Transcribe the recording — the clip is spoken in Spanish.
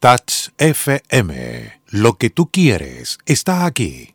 Touch FM. Lo que tú quieres está aquí.